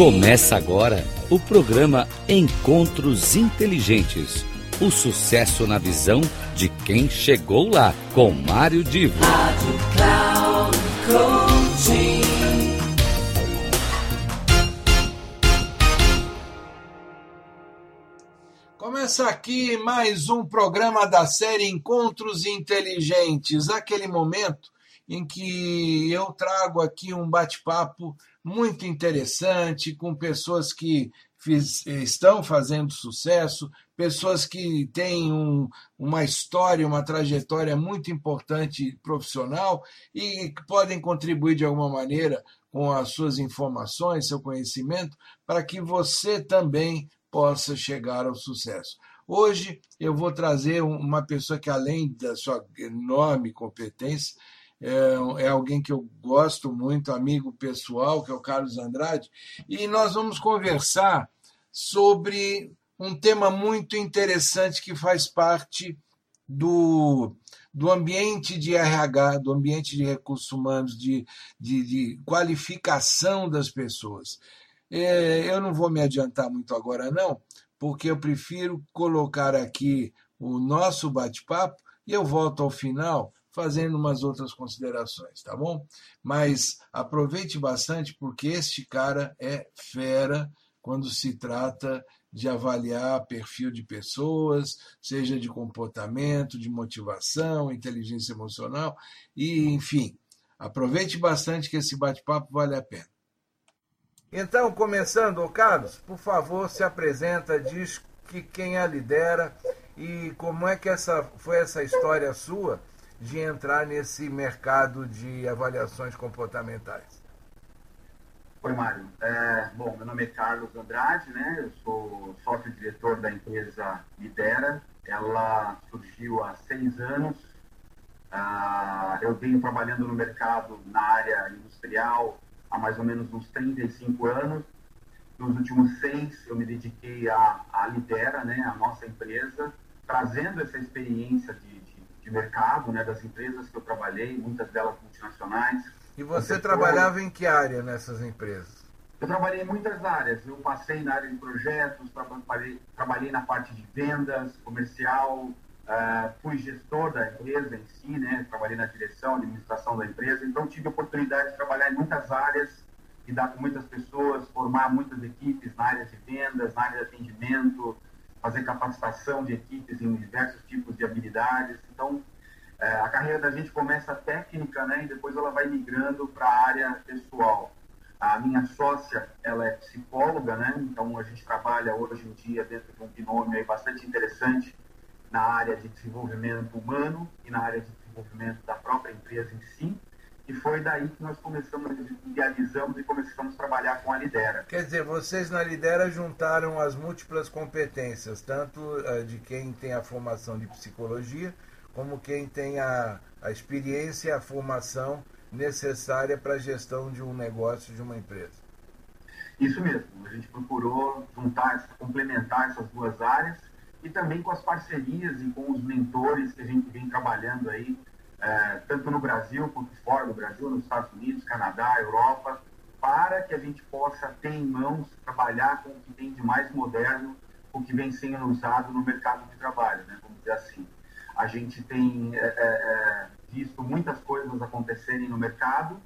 Começa agora o programa Encontros Inteligentes. O sucesso na visão de quem chegou lá, com Mário Divo. Rádio Cloud Coaching. Começa aqui mais um programa da série Encontros Inteligentes, aquele momento em que eu trago aqui um bate-papo muito interessante com pessoas que fiz, estão fazendo sucesso, pessoas que têm um, uma história, uma trajetória muito importante profissional e que podem contribuir de alguma maneira com as suas informações, seu conhecimento, para que você também possa chegar ao sucesso. Hoje eu vou trazer uma pessoa que, além da sua enorme competência, é, é, alguém que eu gosto muito, amigo pessoal, que é o Carlos Andrade, e nós vamos conversar sobre um tema muito interessante que faz parte do, do ambiente de RH, do ambiente de recursos humanos, de, de, de qualificação das pessoas. É, eu não vou me adiantar muito agora, não, porque eu prefiro colocar aqui o nosso bate-papo e eu volto ao final fazendo umas outras considerações, tá bom? Mas aproveite bastante porque este cara é fera quando se trata de avaliar perfil de pessoas, seja de comportamento, de motivação, inteligência emocional e, enfim, aproveite bastante que esse bate-papo vale a pena. Então, começando, Carlos, por favor, se apresenta, diz que quem a lidera e como é que essa foi essa história sua de entrar nesse mercado de avaliações comportamentais? Oi, Mário. É, bom, meu nome é Carlos Andrade, né? Eu sou sócio-diretor da empresa Lidera. Ela surgiu há seis anos. Ah, eu venho trabalhando no mercado na área industrial há mais ou menos uns 35 anos. Nos últimos seis, eu me dediquei à, à Lidera, né? A nossa empresa, trazendo essa experiência de de mercado, né, das empresas que eu trabalhei, muitas delas multinacionais. E você trabalhava em que área nessas empresas? Eu trabalhei em muitas áreas. Eu passei na área de projetos, trabalhei, trabalhei na parte de vendas, comercial, uh, fui gestor da empresa em si, né? Trabalhei na direção, administração da empresa. Então tive a oportunidade de trabalhar em muitas áreas, lidar com muitas pessoas, formar muitas equipes na área de vendas, na área de atendimento, fazer capacitação de equipes em diversos tipos de habilidades. Então, é, a carreira da gente começa técnica, né, e depois ela vai migrando para a área pessoal. A minha sócia, ela é psicóloga, né, então a gente trabalha hoje em dia dentro de um binômio aí bastante interessante na área de desenvolvimento humano e na área de desenvolvimento da própria empresa em si. E foi daí que nós começamos, idealizamos e começamos a trabalhar com a Lidera. Quer dizer, vocês na Lidera juntaram as múltiplas competências, tanto uh, de quem tem a formação de psicologia, como quem tem a, a experiência e a formação necessária para a gestão de um negócio, de uma empresa. Isso mesmo. A gente procurou juntar, complementar essas duas áreas e também com as parcerias e com os mentores que a gente vem trabalhando aí é, tanto no Brasil quanto fora do Brasil, nos Estados Unidos, Canadá, Europa, para que a gente possa ter em mãos, trabalhar com o que tem de mais moderno, o que vem sendo usado no mercado de trabalho, né? vamos dizer assim. A gente tem é, é, é visto muitas coisas acontecerem no mercado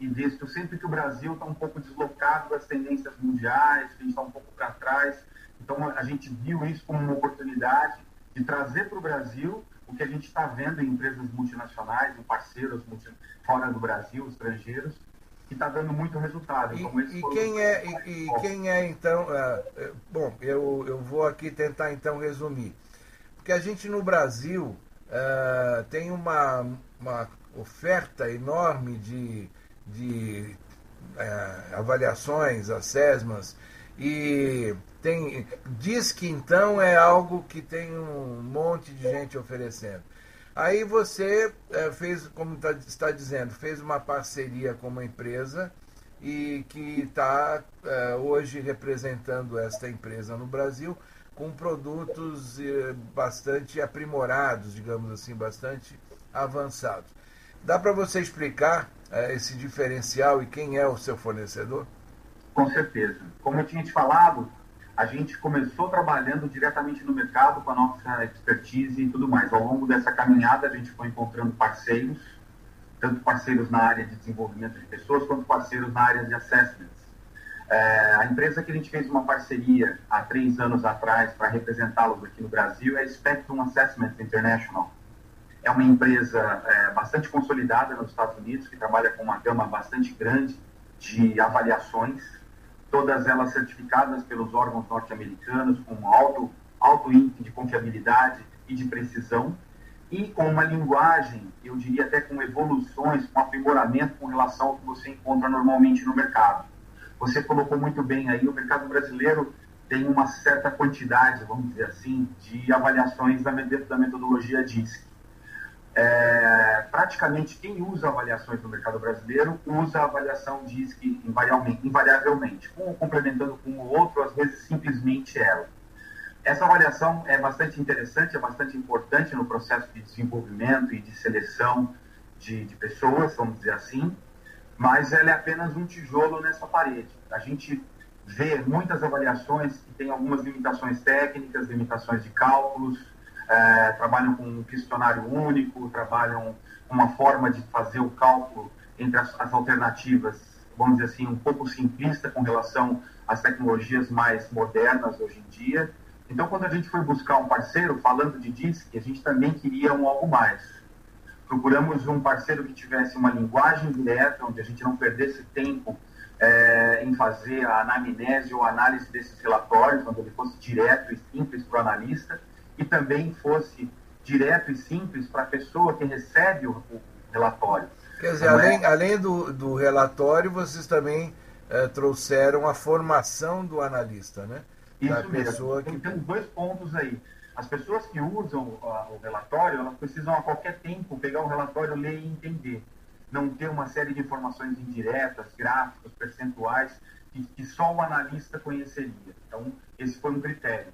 e visto sempre que o Brasil está um pouco deslocado das tendências mundiais, que a gente está um pouco para trás. Então, a gente viu isso como uma oportunidade de trazer para o Brasil o que a gente está vendo em empresas multinacionais, em parceiros multi, fora do Brasil, estrangeiros, que está dando muito resultado. E, e quem, é, e, e, quem é, então. Uh, bom, eu, eu vou aqui tentar então resumir. Porque a gente no Brasil uh, tem uma, uma oferta enorme de, de uh, avaliações, assessments, e tem, diz que então é algo que tem um monte de gente oferecendo. Aí você é, fez, como tá, está dizendo, fez uma parceria com uma empresa e que está é, hoje representando esta empresa no Brasil com produtos é, bastante aprimorados, digamos assim, bastante avançados. Dá para você explicar esse diferencial e quem é o seu fornecedor? Com certeza. Como eu tinha te falado, a gente começou trabalhando diretamente no mercado com a nossa expertise e tudo mais. Ao longo dessa caminhada, a gente foi encontrando parceiros, tanto parceiros na área de desenvolvimento de pessoas, quanto parceiros na área de assessments. É, a empresa que a gente fez uma parceria há três anos atrás para representá-los aqui no Brasil é a Spectrum Assessments International. É uma empresa é, bastante consolidada nos Estados Unidos, que trabalha com uma gama bastante grande de avaliações todas elas certificadas pelos órgãos norte-americanos com alto, alto índice de confiabilidade e de precisão, e com uma linguagem, eu diria até com evoluções, com aprimoramento com relação ao que você encontra normalmente no mercado. Você colocou muito bem aí, o mercado brasileiro tem uma certa quantidade, vamos dizer assim, de avaliações da metodologia DISC é, praticamente quem usa avaliações no mercado brasileiro usa a avaliação DISC invariavelmente, um complementando com o outro, às vezes simplesmente ela. Essa avaliação é bastante interessante, é bastante importante no processo de desenvolvimento e de seleção de, de pessoas, vamos dizer assim, mas ela é apenas um tijolo nessa parede. A gente vê muitas avaliações que têm algumas limitações técnicas, limitações de cálculos, é, trabalham com um questionário único, trabalham com uma forma de fazer o cálculo entre as, as, alternativas, vamos dizer assim, um pouco simplista com relação às tecnologias mais modernas hoje em dia. Então, quando a gente foi buscar um parceiro, falando de DISC, a gente também queria um algo mais. Procuramos um parceiro que tivesse uma linguagem direta, onde a gente não perdesse tempo é, em fazer a anamnese ou análise desses relatórios, onde ele fosse direto e simples para o analista, e também fosse direto e simples para a pessoa que recebe o, o relatório. Quer dizer, além, é... além do, do relatório, vocês também é, trouxeram a formação do analista, né? Isso da mesmo. Pessoa que... Tem dois pontos aí. As pessoas que usam o, o relatório, elas precisam a qualquer tempo pegar o relatório, ler e entender. Não ter uma série de informações indiretas, gráficos, percentuais, que, que só o analista conheceria. Então, esse foi um critério.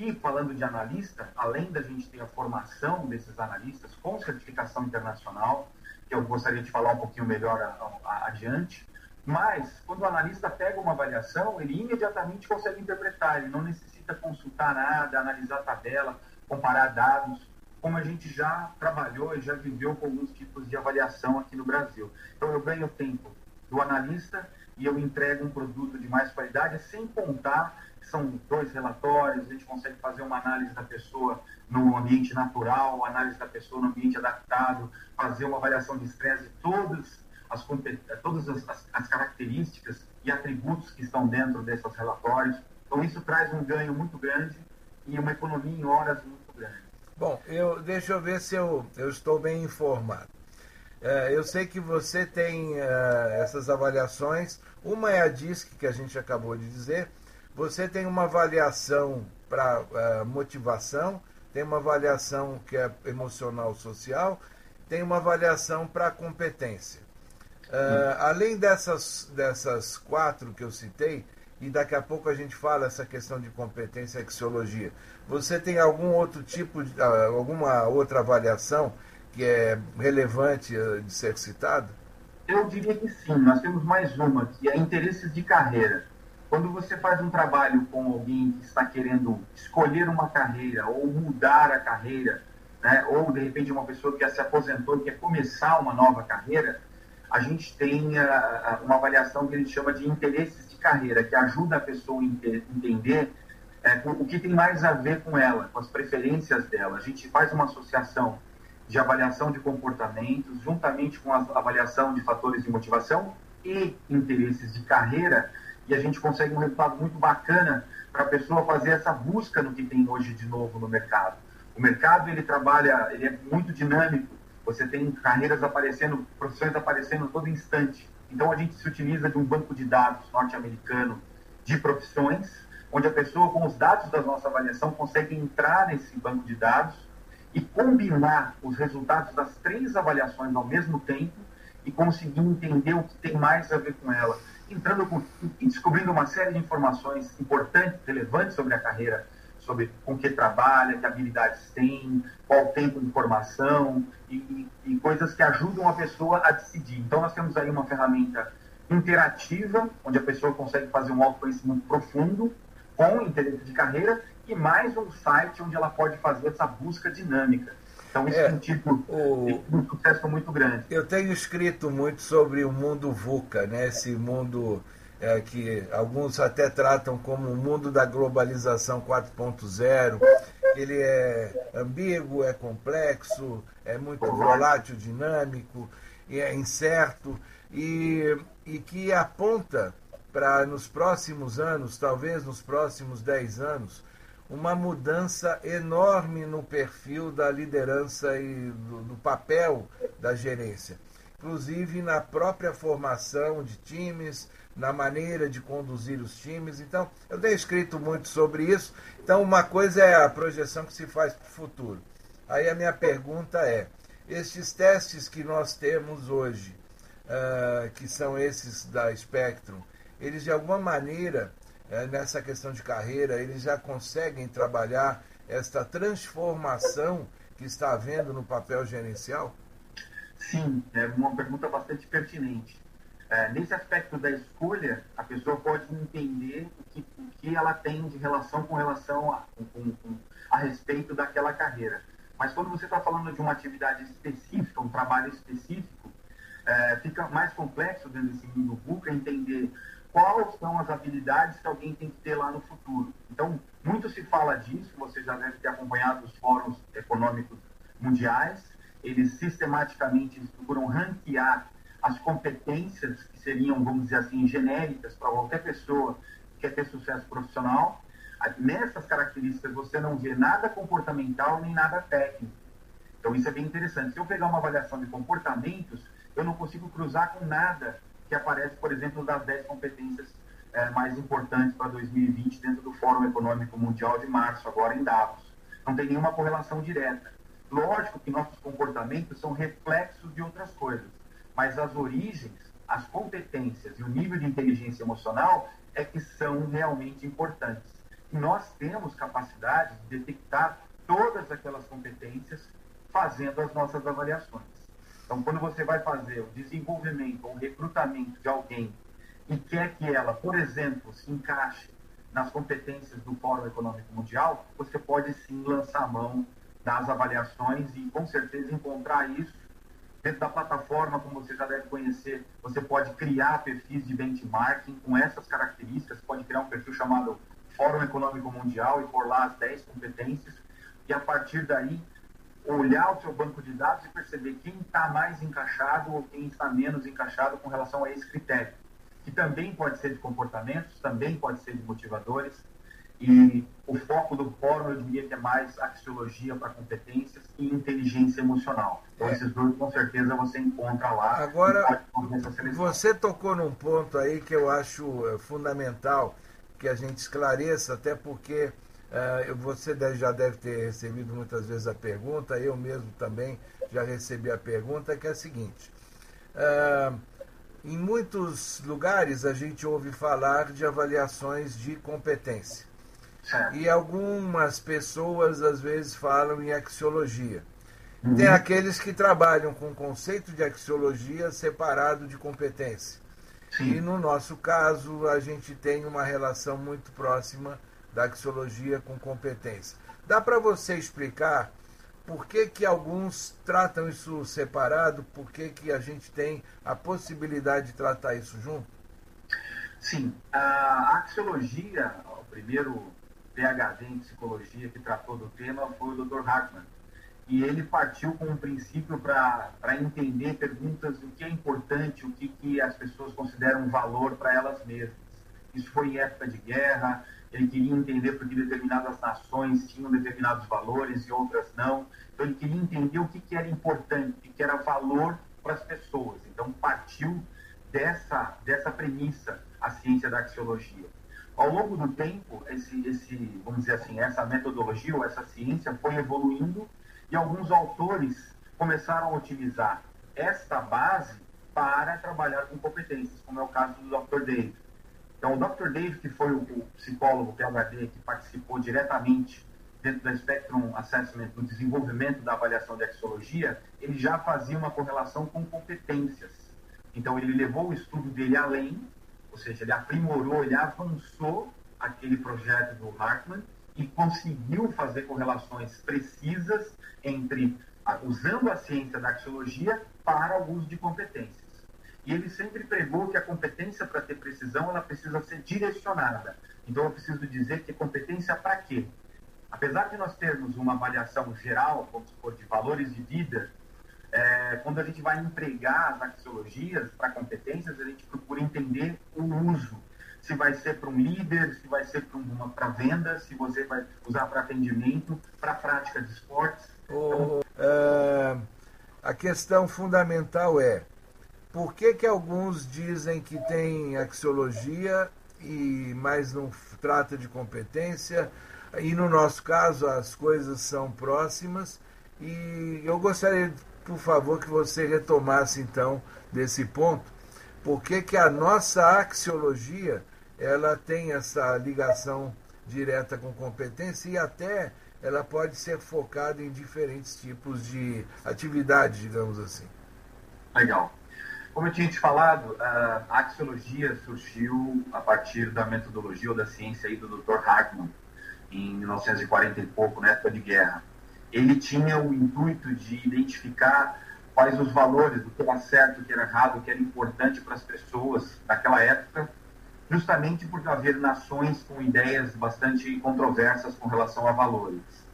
E falando de analista, além da gente ter a formação desses analistas com certificação internacional, que eu gostaria de falar um pouquinho melhor a, a, adiante, mas quando o analista pega uma avaliação, ele imediatamente consegue interpretar, ele não necessita consultar nada, analisar tabela, comparar dados, como a gente já trabalhou e já viveu com alguns tipos de avaliação aqui no Brasil. Então eu ganho tempo do analista e eu entrego um produto de mais qualidade, sem contar são dois relatórios, a gente consegue fazer uma análise da pessoa no ambiente natural, análise da pessoa no ambiente adaptado, fazer uma avaliação de estresse de todas as, todas as, as, as características e atributos que estão dentro desses relatórios. Então, isso traz um ganho muito grande e uma economia em horas muito grande. Bom, eu, deixa eu ver se eu, eu estou bem informado. É, eu sei que você tem é, essas avaliações. Uma é a DISC, que a gente acabou de dizer, você tem uma avaliação para uh, eh, motivação, tem uma avaliação que é emocional social, tem uma avaliação para competência. Uh, além dessas, dessas quatro que eu citei, e daqui a pouco a gente fala essa questão de competência e axiologia, você tem algum outro tipo, de, uh, alguma outra avaliação que é relevante de ser citada? Eu diria que sim. Nós temos mais uma, que é interesses de carreira. Quando você faz um trabalho com alguém que está querendo escolher uma carreira ou mudar a carreira, né, ou de repente uma pessoa que já se aposentou e quer começar uma nova carreira, a gente tem uh, uma avaliação que a gente chama de interesses de carreira, que ajuda a pessoa a entender é, o que tem mais a ver com ela, com as preferências dela. A gente faz uma associação de avaliação de comportamentos, juntamente com a avaliação de fatores de motivação e interesses de carreira, e a gente consegue um resultado muito bacana para a pessoa fazer essa busca no que tem hoje de novo no mercado. O mercado ele trabalha, ele é muito dinâmico. Você tem carreiras aparecendo, profissões aparecendo a todo instante. Então a gente se utiliza de um banco de dados norte-americano de profissões, onde a pessoa com os dados da nossa avaliação consegue entrar nesse banco de dados e combinar os resultados das três avaliações ao mesmo tempo e conseguir entender o que tem mais a ver com ela entrando com, descobrindo uma série de informações importantes, relevantes sobre a carreira, sobre com que trabalha, que habilidades tem, qual o tempo de formação e, e, coisas que ajudam a pessoa a decidir. Então, nós temos aí uma ferramenta interativa, onde a pessoa consegue fazer um autoconhecimento profundo, com interesse de carreira, e mais um site onde ela pode fazer essa busca dinâmica. Então, isso é, é um tipo o... de um sucesso muito grande. Eu tenho escrito muito sobre o mundo VUCA, né? esse mundo é, que alguns até tratam como o mundo da globalização 4.0. Ele é ambíguo, é complexo, é muito volátil, dinâmico, é incerto e, e que aponta para nos próximos anos, talvez nos próximos 10 anos, uma mudança enorme no perfil da liderança e do, do, papel da gerência, inclusive na própria formação de times, na maneira de conduzir os times. Então, eu tenho escrito muito sobre isso. Então, uma coisa é a projeção que se faz para o futuro. Aí a minha pergunta é: estes testes que nós temos hoje, uh, que são esses da Spectrum, eles de alguma maneira é, nessa questão de carreira, eles já conseguem trabalhar esta transformação que está havendo no papel gerencial? Sim, é uma pergunta bastante pertinente. É, nesse aspecto da escolha, a pessoa pode entender o que, o que ela tem de relação com relação a, com, com, a respeito daquela carreira. Mas quando você está falando de uma atividade específica, um trabalho específico, é, fica mais complexo dentro desse mundo VUCA entender quais são as habilidades que alguém tem que ter lá no futuro. Então, muito se fala disso, você já deve ter acompanhado os fóruns econômicos mundiais, eles sistematicamente procuram ranquear as competências que seriam, vamos dizer assim, genéricas para qualquer pessoa que quer ter sucesso profissional. Nessas características você não vê nada comportamental nem nada técnico. Então isso é bem interessante. Se eu pegar uma avaliação de comportamentos, eu não consigo cruzar com nada que aparece, por exemplo, das 10 competências é, mais importantes para 2020 dentro do Fórum Econômico Mundial de março, agora em Davos. Não tem nenhuma correlação direta. Lógico que nossos comportamentos são reflexos de outras coisas, mas as origens, as competências e o nível de inteligência emocional é que são realmente importantes. E nós temos capacidade de detectar todas aquelas competências fazendo as nossas avaliações. Então, quando você vai fazer o desenvolvimento ou recrutamento de alguém e quer que ela, por exemplo, se encaixe nas competências do Fórum Econômico Mundial, você pode sim lançar mão das avaliações e com certeza encontrar isso dentro da plataforma, como você já deve conhecer, você pode criar perfis de benchmarking com essas características, pode criar um perfil chamado Fórum Econômico Mundial e por lá as 10 competências, e a partir daí olhar o seu banco de dados e perceber quem está mais encaixado ou quem está menos encaixado com relação a esse critério, que também pode ser de comportamentos, também pode ser de motivadores, e o foco do fórum, eu diria que é mais axiologia para competências e inteligência emocional. Então, é. esses dois, com certeza, você encontra lá. Agora, você tocou num ponto aí que eu acho eh, fundamental que a gente esclareça, até porque você deve, já deve ter recebido muitas vezes a pergunta, eu mesmo também já recebi a pergunta, que é a seguinte. Uh, em muitos lugares a gente ouve falar de avaliações de competência. E algumas pessoas às vezes falam em axiologia. Uhum. Tem aqueles que trabalham com o conceito de axiologia separado de competência. Sim. E no nosso caso, a gente tem uma relação muito próxima da axiologia com competência. Dá para você explicar por que, que alguns tratam isso separado, por que, que a gente tem a possibilidade de tratar isso junto? Sim, a axiologia, o primeiro PhD em psicologia que tratou do tema foi o Dr. Hartmann. E ele partiu com um princípio para entender perguntas do que é importante, o que, que as pessoas consideram valor para elas mesmas. Isso foi em época de guerra, ele queria entender porque determinadas nações tinham determinados valores e outras não. Então, ele queria entender o que, que era importante, o que, era valor para as pessoas. Então, partiu dessa, dessa premissa a ciência da axiologia. Ao longo do tempo, esse, esse, vamos dizer assim, essa metodologia ou essa ciência foi evoluindo e alguns autores começaram a utilizar esta base para trabalhar com competências, como é o caso do Dr. David. Então, o Dr. Dave, que foi o, psicólogo PhD que participou diretamente dentro da Spectrum Assessment, no desenvolvimento da avaliação de axiologia, ele já fazia uma correlação com competências. Então, ele levou o estudo dele além, ou seja, ele aprimorou, ele avançou aquele projeto do Hartmann e conseguiu fazer correlações precisas entre usando a ciência da axiologia para o uso de competências. E ele sempre pregou que a competência para ter precisão ela precisa ser direcionada. Então eu preciso dizer que competência para quê? Apesar de nós termos uma avaliação geral, como se for de valores de vida, é, quando a gente vai empregar as axiologias para competências, a gente procura entender o uso. Se vai ser para um líder, se vai ser para venda, se você vai usar para atendimento, para prática de esportes. O, uh, a questão fundamental é por que, que alguns dizem que tem axiologia e mas não trata de competência? E no nosso caso as coisas são próximas. E eu gostaria, por favor, que você retomasse então desse ponto. Por que, que a nossa axiologia ela tem essa ligação direta com competência e até ela pode ser focada em diferentes tipos de atividade, digamos assim. Legal. Como eu tinha te falado, a axiologia surgiu a partir da metodologia ou da ciência aí do Dr. Hartmann, em 1940 e pouco, na época de guerra. Ele tinha o intuito de identificar quais os valores, o que era certo, o que era errado, o que era importante para as pessoas daquela época, justamente por haver nações com ideias bastante controversas com relação a valores.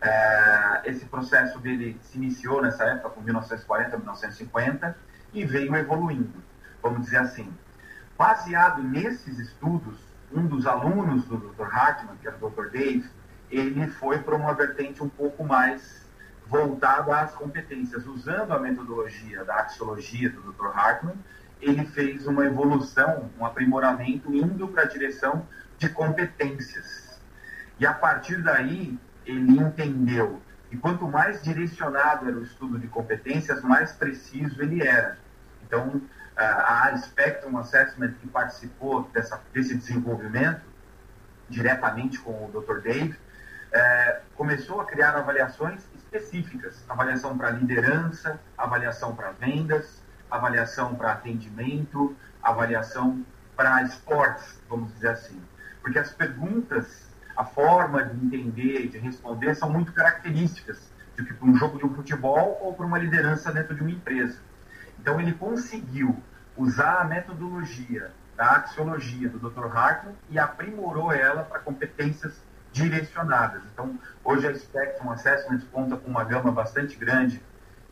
É, esse processo dele se iniciou nessa época, com 1940, 1950, e veio evoluindo, vamos dizer assim. Baseado nesses estudos, um dos alunos do Dr. Hartman, que era o Dr. Dave, ele foi para uma vertente um pouco mais voltada às competências, usando a metodologia da axiologia do Dr. Hartman, ele fez uma evolução, um aprimoramento indo para a direção de competências. E a partir daí, ele entendeu que quanto mais direcionado era o estudo de competências, mais preciso ele era. Então, a Spectrum Assessment, que participou dessa, desse desenvolvimento, diretamente com o Dr. Dave, é, começou a criar avaliações específicas, avaliação para liderança, avaliação para vendas, avaliação para atendimento, avaliação para esportes, vamos dizer assim. Porque as perguntas, a forma de entender, de responder, são muito características de para um jogo de um futebol ou para uma liderança dentro de uma empresa. Então ele conseguiu usar a metodologia da axiologia do Dr. Hartman e aprimorou ela para competências direcionadas. Então, hoje a Spectrum Assessment conta com uma gama bastante grande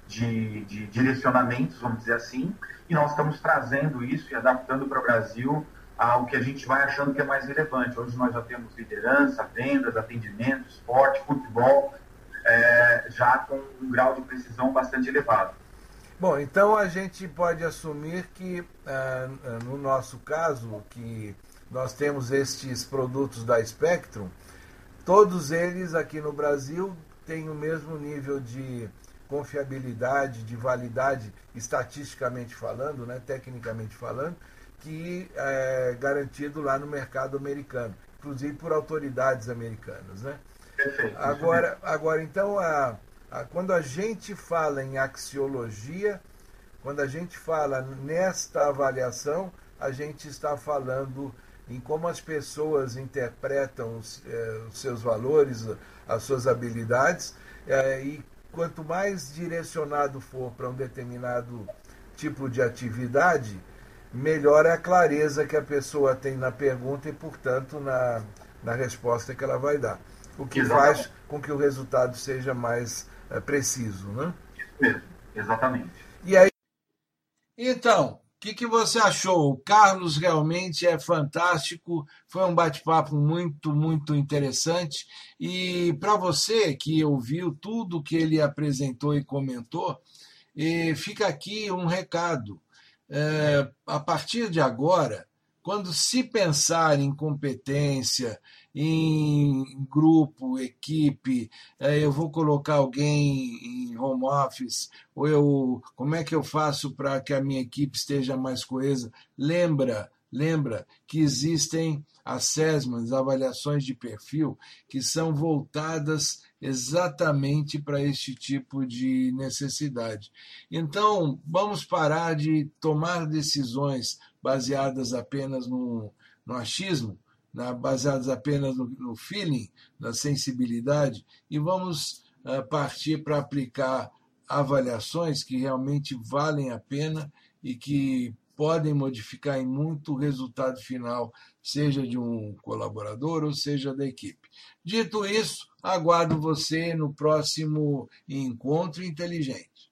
de, de direcionamentos, vamos dizer assim, e nós estamos trazendo isso e adaptando para o Brasil ao que a gente vai achando que é mais relevante. Hoje nós já temos liderança, vendas, atendimento, esporte, futebol, é, já com um grau de precisão bastante elevado. Bom, então a gente pode assumir que, ah, no nosso caso, que nós temos estes produtos da Spectrum, todos eles aqui no Brasil têm o mesmo nível de confiabilidade, de validade, estatisticamente falando, né, tecnicamente falando, que é garantido lá no mercado americano, inclusive por autoridades americanas. Né? Agora, agora, então, a, quando a gente fala em axiologia, quando a gente fala nesta avaliação, a gente está falando em como as pessoas interpretam os, eh, os seus valores, as suas habilidades, eh, e quanto mais direcionado for para um determinado tipo de atividade, melhor é a clareza que a pessoa tem na pergunta e, portanto, na, na resposta que ela vai dar. O que Exatamente. faz com que o resultado seja mais é, preciso, né? Exatamente. E aí... Então, o que, que você achou? O Carlos realmente é fantástico, foi um bate-papo muito, muito interessante. E para você que ouviu tudo que ele apresentou e comentou, e fica aqui um recado. É, a partir de agora, quando se pensar em competência, em grupo, equipe, é, eu vou colocar alguém em home office, ou eu, como é que eu faço para que a minha equipe esteja mais coesa? Lembra lembra que existem assessments, avaliações de perfil, que são voltadas exatamente para este tipo de necessidade. Então, vamos parar de tomar decisões baseadas apenas no, no achismo, na, baseadas apenas no, no, feeling, na sensibilidade, e vamos uh, partir para aplicar avaliações que realmente valem a pena e que podem modificar em muito o resultado final, seja de um colaborador ou seja da equipe. Dito isso, aguardo você no próximo Encontro Inteligente.